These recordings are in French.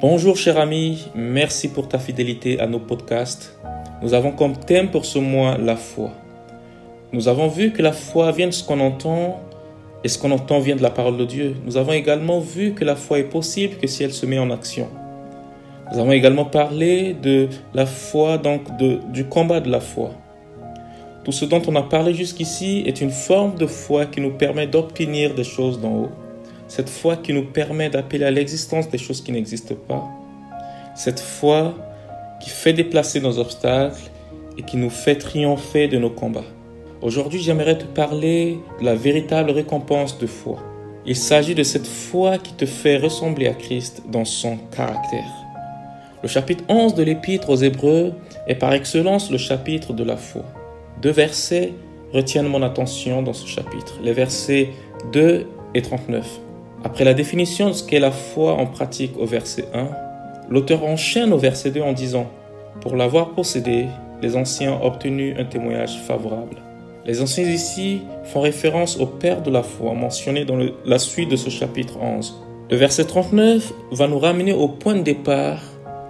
Bonjour cher ami, merci pour ta fidélité à nos podcasts. Nous avons comme thème pour ce mois la foi. Nous avons vu que la foi vient de ce qu'on entend et ce qu'on entend vient de la parole de Dieu. Nous avons également vu que la foi est possible que si elle se met en action. Nous avons également parlé de la foi, donc de, du combat de la foi. Tout ce dont on a parlé jusqu'ici est une forme de foi qui nous permet d'obtenir des choses d'en haut cette foi qui nous permet d'appeler à l'existence des choses qui n'existent pas, cette foi qui fait déplacer nos obstacles et qui nous fait triompher de nos combats. Aujourd'hui, j'aimerais te parler de la véritable récompense de foi. Il s'agit de cette foi qui te fait ressembler à Christ dans son caractère. Le chapitre 11 de l'Épître aux Hébreux est par excellence le chapitre de la foi. Deux versets retiennent mon attention dans ce chapitre, les versets 2 et 39. Après la définition de ce qu'est la foi en pratique au verset 1, l'auteur enchaîne au verset 2 en disant Pour l'avoir possédé, les anciens ont obtenu un témoignage favorable. Les anciens ici font référence au Père de la foi mentionné dans la suite de ce chapitre 11. Le verset 39 va nous ramener au point de départ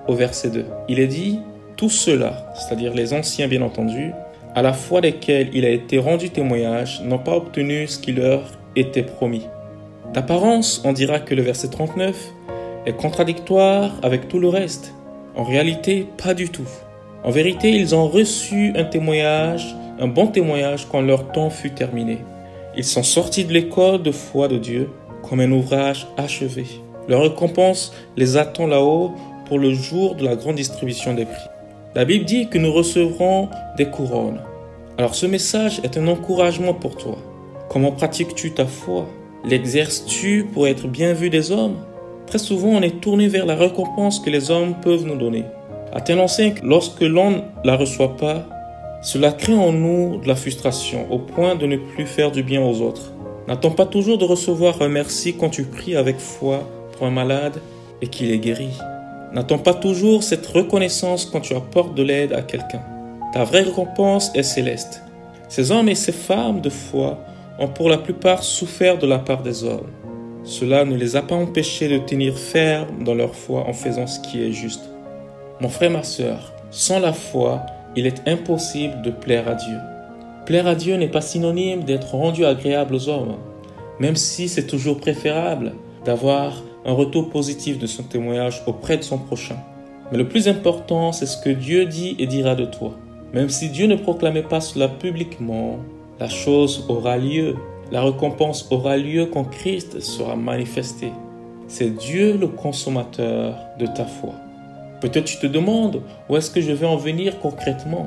au verset 2. Il est dit Tous ceux-là, c'est-à-dire les anciens bien entendu, à la foi desquels il a été rendu témoignage, n'ont pas obtenu ce qui leur était promis. D'apparence, on dira que le verset 39 est contradictoire avec tout le reste. En réalité, pas du tout. En vérité, ils ont reçu un témoignage, un bon témoignage quand leur temps fut terminé. Ils sont sortis de l'école de foi de Dieu comme un ouvrage achevé. Leur récompense les attend là-haut pour le jour de la grande distribution des prix. La Bible dit que nous recevrons des couronnes. Alors ce message est un encouragement pour toi. Comment pratiques-tu ta foi? L'exerces-tu pour être bien vu des hommes Très souvent, on est tourné vers la récompense que les hommes peuvent nous donner. À tel que lorsque l'on ne la reçoit pas, cela crée en nous de la frustration au point de ne plus faire du bien aux autres. N'attends pas toujours de recevoir un merci quand tu pries avec foi pour un malade et qu'il est guéri. N'attends pas toujours cette reconnaissance quand tu apportes de l'aide à quelqu'un. Ta vraie récompense est céleste. Ces hommes et ces femmes de foi ont pour la plupart souffert de la part des hommes. Cela ne les a pas empêchés de tenir ferme dans leur foi en faisant ce qui est juste. Mon frère, ma sœur, sans la foi, il est impossible de plaire à Dieu. Plaire à Dieu n'est pas synonyme d'être rendu agréable aux hommes, même si c'est toujours préférable d'avoir un retour positif de son témoignage auprès de son prochain. Mais le plus important, c'est ce que Dieu dit et dira de toi. Même si Dieu ne proclamait pas cela publiquement, la chose aura lieu. La récompense aura lieu quand Christ sera manifesté. C'est Dieu le consommateur de ta foi. Peut-être tu te demandes où est-ce que je vais en venir concrètement?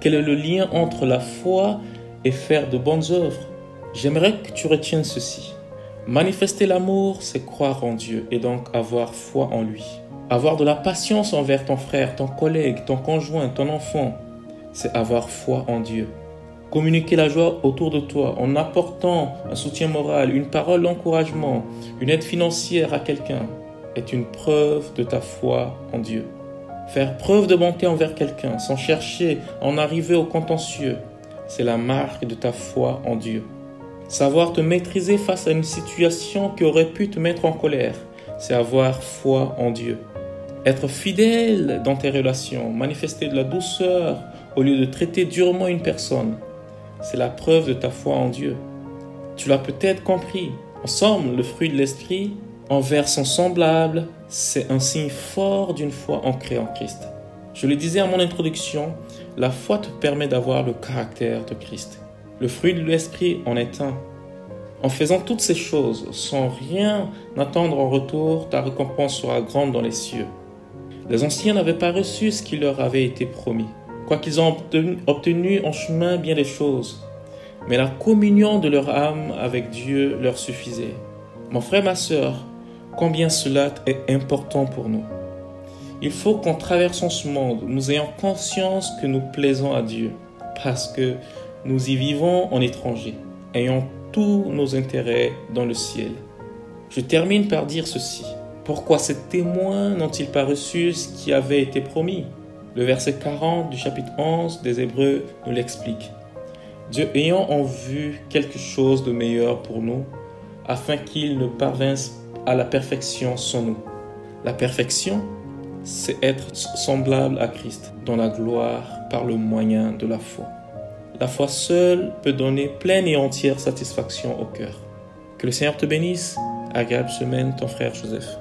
Quel est le lien entre la foi et faire de bonnes œuvres? J'aimerais que tu retiennes ceci. Manifester l'amour, c'est croire en Dieu et donc avoir foi en lui. Avoir de la patience envers ton frère, ton collègue, ton conjoint, ton enfant, c'est avoir foi en Dieu. Communiquer la joie autour de toi en apportant un soutien moral, une parole d'encouragement, une aide financière à quelqu'un est une preuve de ta foi en Dieu. Faire preuve de bonté envers quelqu'un sans chercher à en arriver au contentieux, c'est la marque de ta foi en Dieu. Savoir te maîtriser face à une situation qui aurait pu te mettre en colère, c'est avoir foi en Dieu. Être fidèle dans tes relations, manifester de la douceur au lieu de traiter durement une personne, c'est la preuve de ta foi en Dieu. Tu l'as peut-être compris. Ensemble, le fruit de l'esprit, envers son semblable, c'est un signe fort d'une foi ancrée en Christ. Je le disais à mon introduction, la foi te permet d'avoir le caractère de Christ. Le fruit de l'esprit en est un. En faisant toutes ces choses, sans rien attendre en retour, ta récompense sera grande dans les cieux. Les anciens n'avaient pas reçu ce qui leur avait été promis quoiqu'ils ont obtenu en chemin bien des choses. Mais la communion de leur âme avec Dieu leur suffisait. Mon frère, ma sœur, combien cela est important pour nous. Il faut qu'en traversant ce monde, nous ayons conscience que nous plaisons à Dieu, parce que nous y vivons en étranger, ayant tous nos intérêts dans le ciel. Je termine par dire ceci. Pourquoi ces témoins n'ont-ils pas reçu ce qui avait été promis? Le verset 40 du chapitre 11 des Hébreux nous l'explique. Dieu ayant en vue quelque chose de meilleur pour nous, afin qu'il ne parvinsse à la perfection sans nous. La perfection, c'est être semblable à Christ dans la gloire par le moyen de la foi. La foi seule peut donner pleine et entière satisfaction au cœur. Que le Seigneur te bénisse. Agréable semaine, ton frère Joseph.